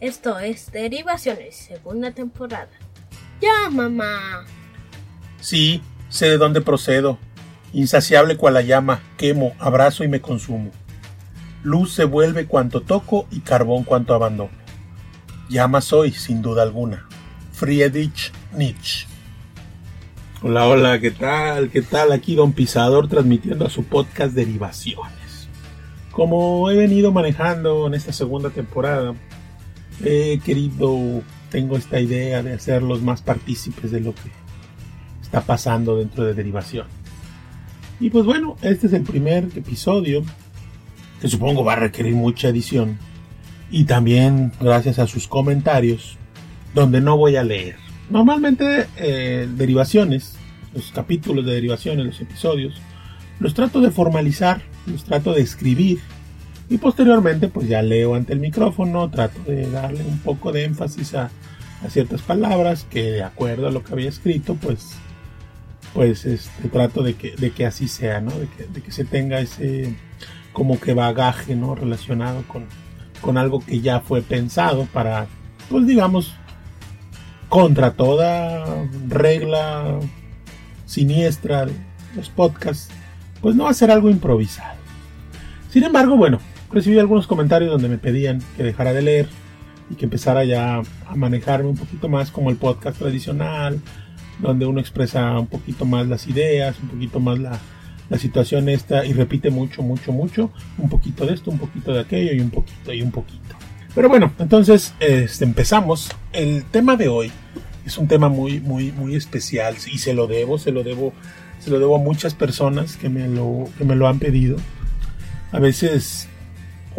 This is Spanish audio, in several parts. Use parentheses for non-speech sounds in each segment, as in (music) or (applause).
Esto es Derivaciones, segunda temporada. Ya, mamá. Sí, sé de dónde procedo. Insaciable cual la llama, quemo, abrazo y me consumo. Luz se vuelve cuanto toco y carbón cuanto abandono. Llama soy, sin duda alguna. Friedrich Nietzsche. Hola, hola, ¿qué tal? ¿Qué tal? Aquí Don Pisador transmitiendo a su podcast Derivaciones. Como he venido manejando en esta segunda temporada, he querido, tengo esta idea de hacerlos más partícipes de lo que está pasando dentro de Derivación. Y pues bueno, este es el primer episodio que supongo va a requerir mucha edición. Y también gracias a sus comentarios, donde no voy a leer. Normalmente eh, derivaciones, los capítulos de derivaciones, los episodios, los trato de formalizar los trato de escribir y posteriormente pues ya leo ante el micrófono, trato de darle un poco de énfasis a, ciertas palabras que de acuerdo a lo que había escrito pues pues este, trato de que, de que así sea, ¿no? De que, se tenga ese como que bagaje, ¿no? Relacionado con, con algo que ya fue pensado para, pues digamos, contra toda regla siniestra de los podcasts, pues no hacer algo improvisado. Sin embargo, bueno, recibí algunos comentarios donde me pedían que dejara de leer y que empezara ya a manejarme un poquito más como el podcast tradicional, donde uno expresa un poquito más las ideas, un poquito más la, situación esta y repite mucho, mucho, mucho, un poquito de esto, un poquito de aquello y un poquito y un poquito. Pero bueno, entonces este, empezamos. El tema de hoy es un tema muy, muy, muy especial y se lo debo, se lo debo, se lo debo a muchas personas que me lo, que me lo han pedido a veces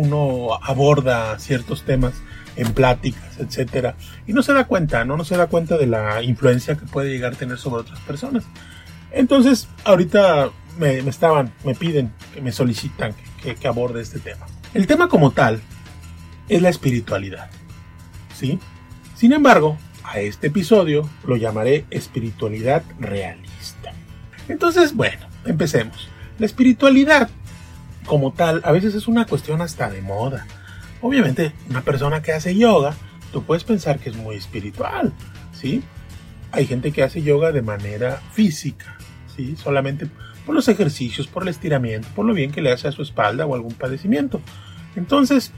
uno aborda ciertos temas en pláticas, etcétera, y no se da cuenta, ¿no? No se da cuenta de la influencia que puede llegar a tener sobre otras personas. Entonces, ahorita me, estaban, me piden, me solicitan que, que, aborde este tema. El tema como tal es la espiritualidad, ¿sí? Sin embargo, a este episodio lo llamaré espiritualidad realista. Entonces, bueno, empecemos. La espiritualidad como tal, a veces es una cuestión hasta de moda. Obviamente, una persona que hace yoga, tú puedes pensar que es muy espiritual, ¿sí? Hay gente que hace yoga de manera física, ¿sí? Solamente por los ejercicios, por el estiramiento, por lo bien que le hace a su espalda o algún padecimiento. Entonces,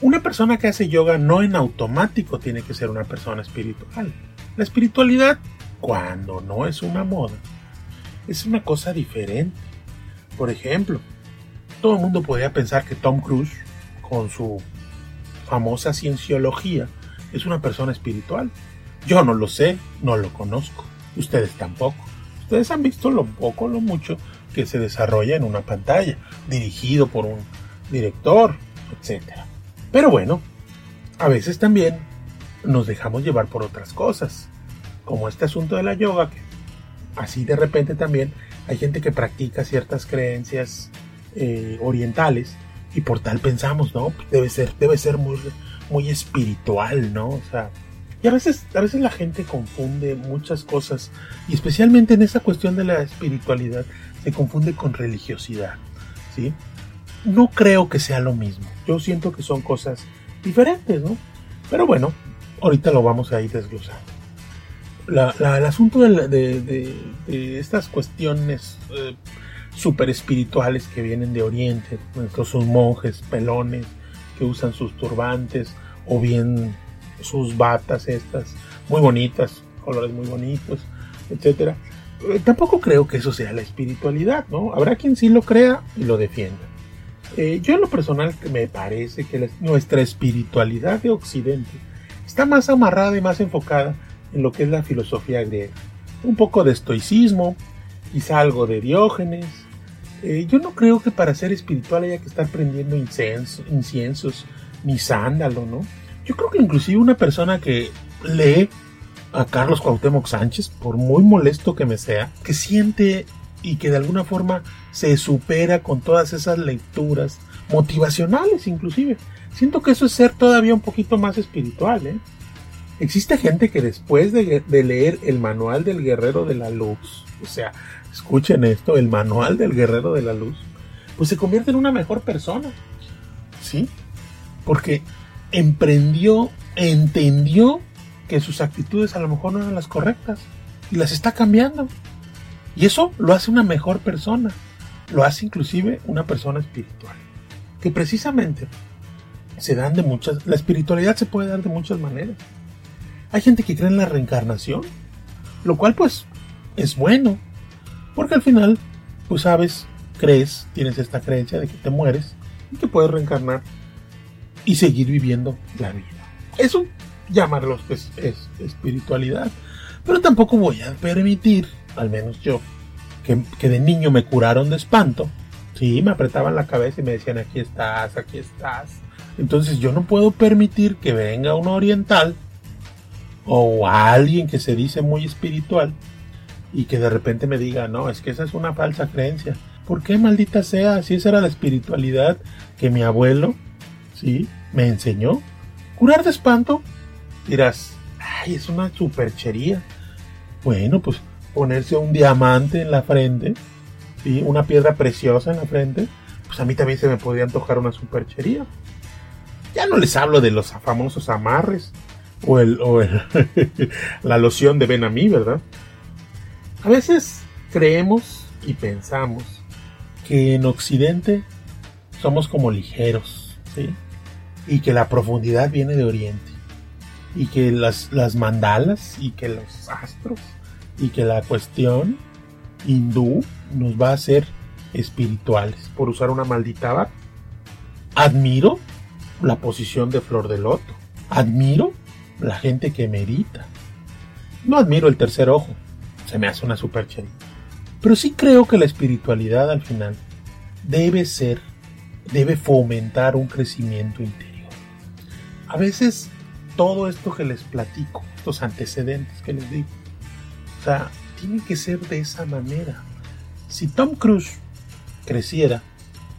una persona que hace yoga no en automático tiene que ser una persona espiritual. La espiritualidad, cuando no es una moda, es una cosa diferente. Por ejemplo, todo el mundo podría pensar que Tom Cruise, con su famosa cienciología, es una persona espiritual. Yo no lo sé, no lo conozco. Ustedes tampoco. Ustedes han visto lo poco, lo mucho que se desarrolla en una pantalla, dirigido por un director, etc. Pero bueno, a veces también nos dejamos llevar por otras cosas, como este asunto de la yoga, que así de repente también hay gente que practica ciertas creencias eh, orientales y por tal pensamos, ¿no? Debe ser, debe ser muy, muy espiritual, ¿no? O sea, y a veces, a veces la gente confunde muchas cosas y especialmente en esa cuestión de la espiritualidad se confunde con religiosidad, ¿sí? No creo que sea lo mismo. Yo siento que son cosas diferentes, ¿no? Pero bueno, ahorita lo vamos a ir desglosando. el asunto de, estas cuestiones eh, super espirituales que vienen de Oriente, sus monjes pelones que usan sus turbantes o bien sus batas estas muy bonitas, colores muy bonitos, etcétera. Eh, tampoco creo que eso sea la espiritualidad, ¿no? Habrá quien sí lo crea y lo defienda. Eh, yo en lo personal me parece que nuestra espiritualidad de Occidente está más amarrada y más enfocada en lo que es la filosofía griega. Un poco de estoicismo, quizá algo de Diógenes, eh, yo no creo que para ser espiritual haya que estar prendiendo inciensos ni sándalo, ¿no? Yo creo que inclusive una persona que lee a Carlos Cuauhtémoc Sánchez, por muy molesto que me sea, que siente y que de alguna forma se supera con todas esas lecturas motivacionales inclusive. Siento que eso es ser todavía un poquito más espiritual, ¿eh? Existe gente que después de, de leer el manual del guerrero de la luz, o sea, escuchen esto, el manual del guerrero de la luz, pues se convierte en una mejor persona. ¿Sí? Porque emprendió entendió que sus actitudes a lo mejor no eran las correctas y las está cambiando. Y eso lo hace una mejor persona, lo hace inclusive una persona espiritual. Que precisamente se dan de muchas, la espiritualidad se puede dar de muchas maneras. Hay gente que cree en la reencarnación, lo cual pues es bueno, porque al final, pues sabes, crees, tienes esta creencia de que te mueres y que puedes reencarnar y seguir viviendo la vida. Eso llamarlo pues, es espiritualidad. Pero tampoco voy a permitir, al menos yo, que, que, de niño me curaron de espanto. Sí, me apretaban la cabeza y me decían aquí estás, aquí estás. Entonces yo no puedo permitir que venga un oriental o alguien que se dice muy espiritual y que de repente me diga, no, es que esa es una falsa creencia. ¿Por qué maldita sea? Si esa era la espiritualidad que mi abuelo, sí, me enseñó. Curar de espanto, dirás, ay, es una superchería. Bueno, pues ponerse un diamante en la frente, ¿sí? una piedra preciosa en la frente, pues a mí también se me podría antojar una superchería. Ya no les hablo de los famosos amarres o, el, o el (laughs) la loción de Benamí, ¿verdad? A veces creemos y pensamos que en Occidente somos como ligeros, ¿sí? Y que la profundidad viene de Oriente. Y que las, las mandalas y que los astros y que la cuestión hindú nos va a hacer espirituales, por usar una maldita barra. Admiro la posición de Flor de Loto. Admiro la gente que medita. No admiro el tercer ojo, se me hace una superchería. Pero sí creo que la espiritualidad al final debe ser, debe fomentar un crecimiento interior. A veces todo esto que les platico, estos antecedentes que les digo, o sea, tiene que ser de esa manera. Si Tom Cruise creciera,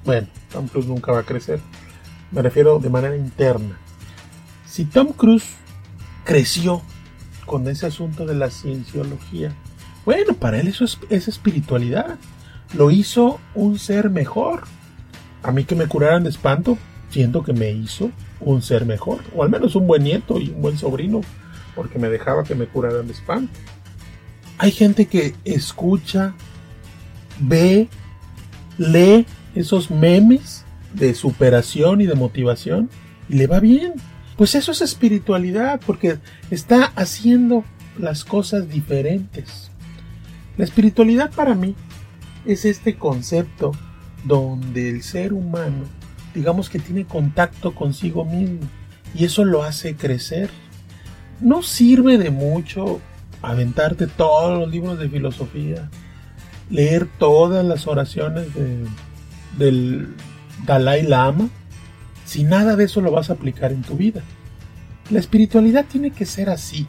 bueno, Tom Cruise nunca va a crecer, me refiero de manera interna. Si Tom Cruise creció con ese asunto de la cienciología, bueno, para él eso es, espiritualidad. Lo hizo un ser mejor. A mí que me curaran de espanto, siento que me hizo un ser mejor. O al menos un buen nieto y un buen sobrino, porque me dejaba que me curaran de espanto. Hay gente que escucha, ve, lee esos memes de superación y de motivación y le va bien. Pues eso es espiritualidad, porque está haciendo las cosas diferentes. La espiritualidad para mí es este concepto donde el ser humano, digamos que tiene contacto consigo mismo y eso lo hace crecer. No sirve de mucho aventarte todos los libros de filosofía, leer todas las oraciones del Dalai Lama, si nada de eso lo vas a aplicar en tu vida. La espiritualidad tiene que ser así,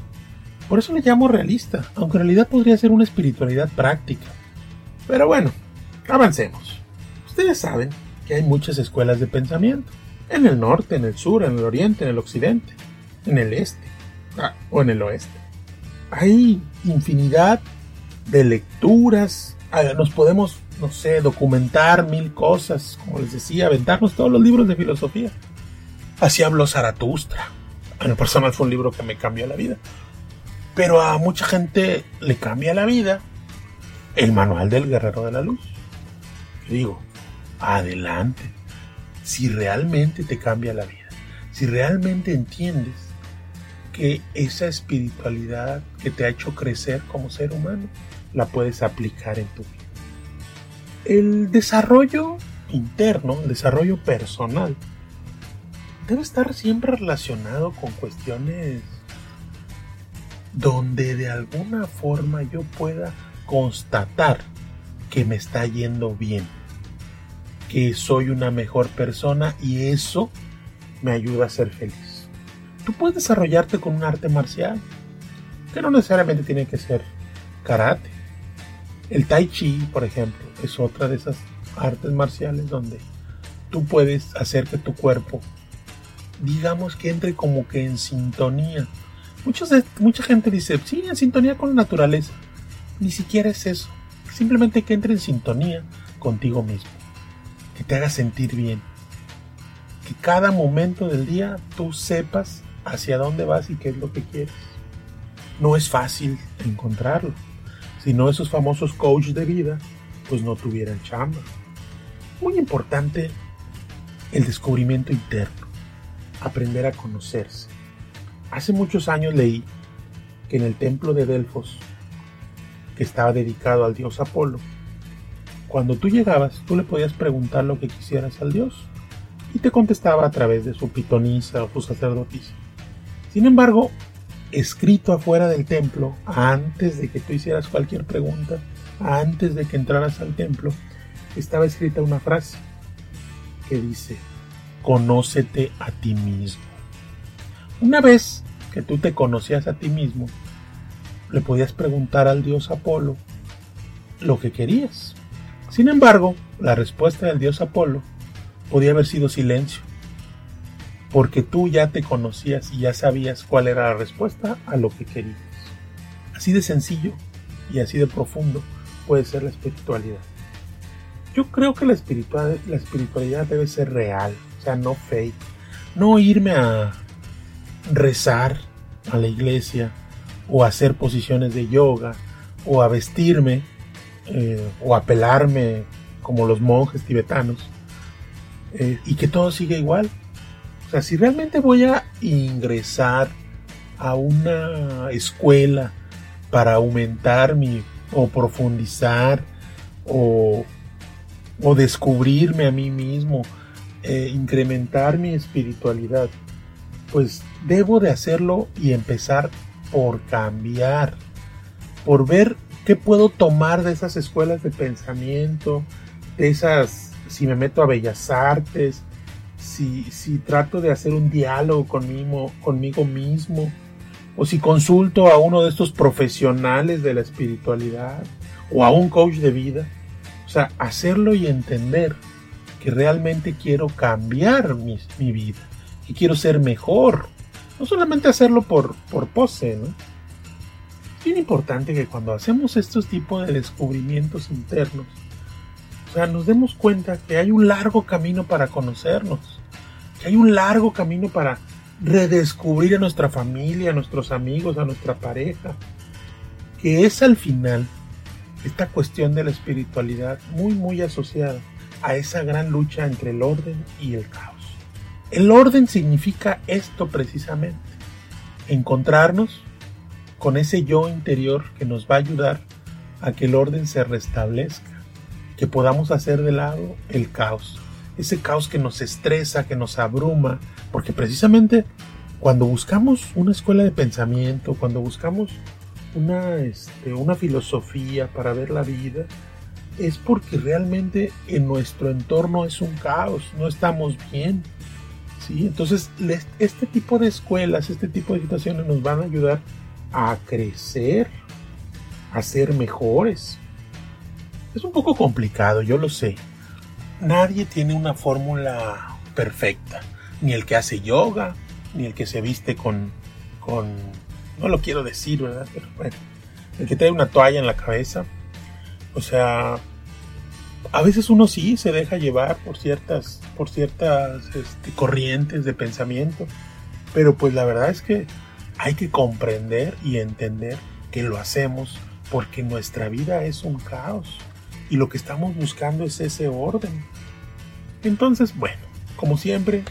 por eso le llamo realista, aunque en realidad podría ser una espiritualidad práctica. Pero bueno, avancemos. Ustedes saben que hay muchas escuelas de pensamiento. En el norte, en el sur, en el oriente, en el occidente, en el este ah, o en el oeste. Hay infinidad de lecturas. Ah, nos podemos, no sé, documentar mil cosas, como les decía, aventarnos todos los libros de filosofía. Así habló Zaratustra. A mi personal fue un libro que me cambió la vida. Pero a mucha gente le cambia la vida el manual del guerrero de la luz. digo, adelante. Si realmente te cambia la vida, si realmente entiendes que esa espiritualidad que te ha hecho crecer como ser humano, la puedes aplicar en tu vida. El desarrollo interno, el desarrollo personal, debe estar siempre relacionado con cuestiones donde de alguna forma yo pueda constatar que me está yendo bien, que soy una mejor persona y eso me ayuda a ser feliz. Tú puedes desarrollarte con un arte marcial, que no necesariamente tiene que ser karate. El tai chi, por ejemplo, es otra de esas artes marciales donde tú puedes hacer que tu cuerpo, digamos que entre como que en sintonía mucha gente dice, sí, en sintonía con la naturaleza. Ni siquiera es eso. Simplemente que entre en sintonía contigo mismo. Que te haga sentir bien. Que cada momento del día tú sepas hacia dónde vas y qué es lo que quieres. No es fácil encontrarlo. Si no esos famosos coaches de vida, pues no tuvieran chamba. Muy importante el descubrimiento interno, aprender a conocerse. Hace muchos años leí que en el templo de Delfos, que estaba dedicado al dios Apolo, cuando tú llegabas, tú le podías preguntar lo que quisieras al dios y te contestaba a través de su pitonisa o su sacerdotisa. Sin embargo, escrito afuera del templo, antes de que tú hicieras cualquier pregunta, antes de que entraras al templo, estaba escrita una frase que dice, conócete a ti mismo. Una vez que tú te conocías a ti mismo, le podías preguntar al dios Apolo lo que querías. Sin embargo, la respuesta del dios Apolo podía haber sido silencio, porque tú ya te conocías y ya sabías cuál era la respuesta a lo que querías. Así de sencillo y así de profundo puede ser la espiritualidad. Yo creo que la espiritualidad, la espiritualidad debe ser real, o sea, no fake. No irme a rezar a la iglesia o hacer posiciones de yoga o a vestirme eh, o a pelarme como los monjes tibetanos eh, y que todo siga igual. O sea, si realmente voy a ingresar a una escuela para aumentar mi o profundizar o, o descubrirme a mí mismo, eh, incrementar mi espiritualidad, pues debo de hacerlo y empezar por cambiar, por ver qué puedo tomar de esas escuelas de pensamiento, de esas si me meto a bellas artes, si, si trato de hacer un diálogo conmigo, conmigo mismo, o si consulto a uno de estos profesionales de la espiritualidad, o a un coach de vida. O sea, hacerlo y entender que realmente quiero cambiar mi, mi vida, que quiero ser mejor. No solamente hacerlo por, por pose, ¿no? Es bien importante que cuando hacemos estos tipos de descubrimientos internos, sea, nos demos cuenta que hay un largo camino para conocernos, que hay un largo camino para redescubrir a nuestra familia, a nuestros amigos, a nuestra pareja, que es al final esta cuestión de la espiritualidad muy muy asociada a esa gran lucha entre el orden y el caos. El orden significa esto precisamente, encontrarnos con ese yo interior que nos va a ayudar a que el orden se restablezca que podamos hacer de lado el caos, ese caos que nos estresa, que nos abruma, porque precisamente cuando buscamos una escuela de pensamiento, cuando buscamos una, este, una filosofía para ver la vida, es porque realmente en nuestro entorno es un caos, no estamos bien. ¿Sí? Entonces, este tipo de escuelas, este tipo de situaciones nos van a ayudar a crecer, a ser mejores, es un poco complicado, yo lo sé. Nadie tiene una fórmula perfecta. Ni el que hace yoga, ni el que se viste con, con... No lo quiero decir, ¿verdad? Pero bueno. El que trae una toalla en la cabeza. O sea, a veces uno sí se deja llevar por ciertas, por ciertas este, corrientes de pensamiento. Pero pues la verdad es que hay que comprender y entender que lo hacemos porque nuestra vida es un caos y lo que estamos buscando es ese orden. Entonces, bueno, como siempre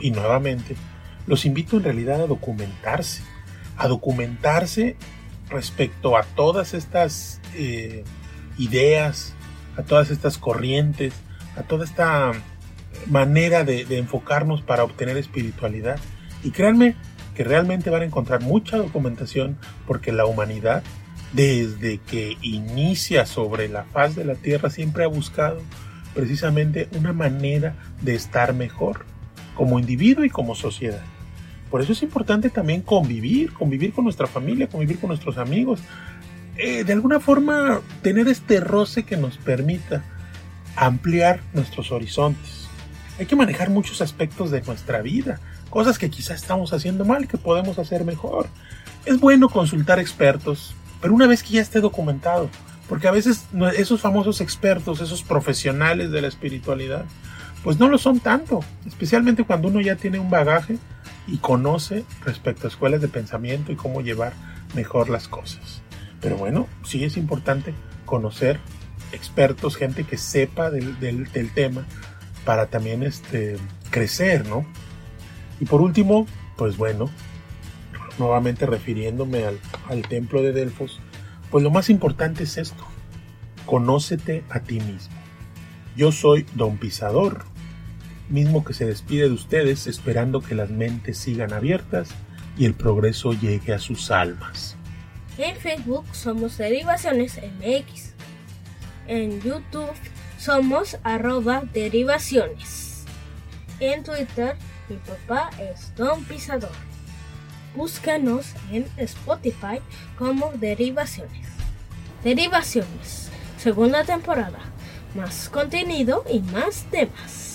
y nuevamente, los invito en realidad a documentarse, a documentarse respecto a todas estas eh, ideas, a todas estas corrientes, a toda esta manera de, enfocarnos para obtener espiritualidad. Y créanme que realmente van a encontrar mucha documentación porque la humanidad desde que inicia sobre la faz de la Tierra, siempre ha buscado precisamente una manera de estar mejor, como individuo y como sociedad. Por eso es importante también convivir, convivir con nuestra familia, convivir con nuestros amigos, eh, de alguna forma tener este roce que nos permita ampliar nuestros horizontes. Hay que manejar muchos aspectos de nuestra vida, cosas que quizás estamos haciendo mal, que podemos hacer mejor. Es bueno consultar expertos, pero una vez que ya esté documentado, porque a veces esos famosos expertos, esos profesionales de la espiritualidad, pues no lo son tanto, especialmente cuando uno ya tiene un bagaje y conoce respecto a escuelas de pensamiento y cómo llevar mejor las cosas. Pero bueno, sí es importante conocer expertos, gente que sepa del, tema para también este, crecer, ¿no? Y por último, pues bueno, nuevamente refiriéndome al, al templo de Delfos, pues lo más importante es esto, conócete a ti mismo. Yo soy Don Pisador, mismo que se despide de ustedes esperando que las mentes sigan abiertas y el progreso llegue a sus almas. En Facebook somos Derivaciones MX. En YouTube somos arroba derivaciones. En Twitter mi papá es Don Pisador. Búscanos en Spotify como Derivaciones. Derivaciones, segunda temporada. Más contenido y más temas.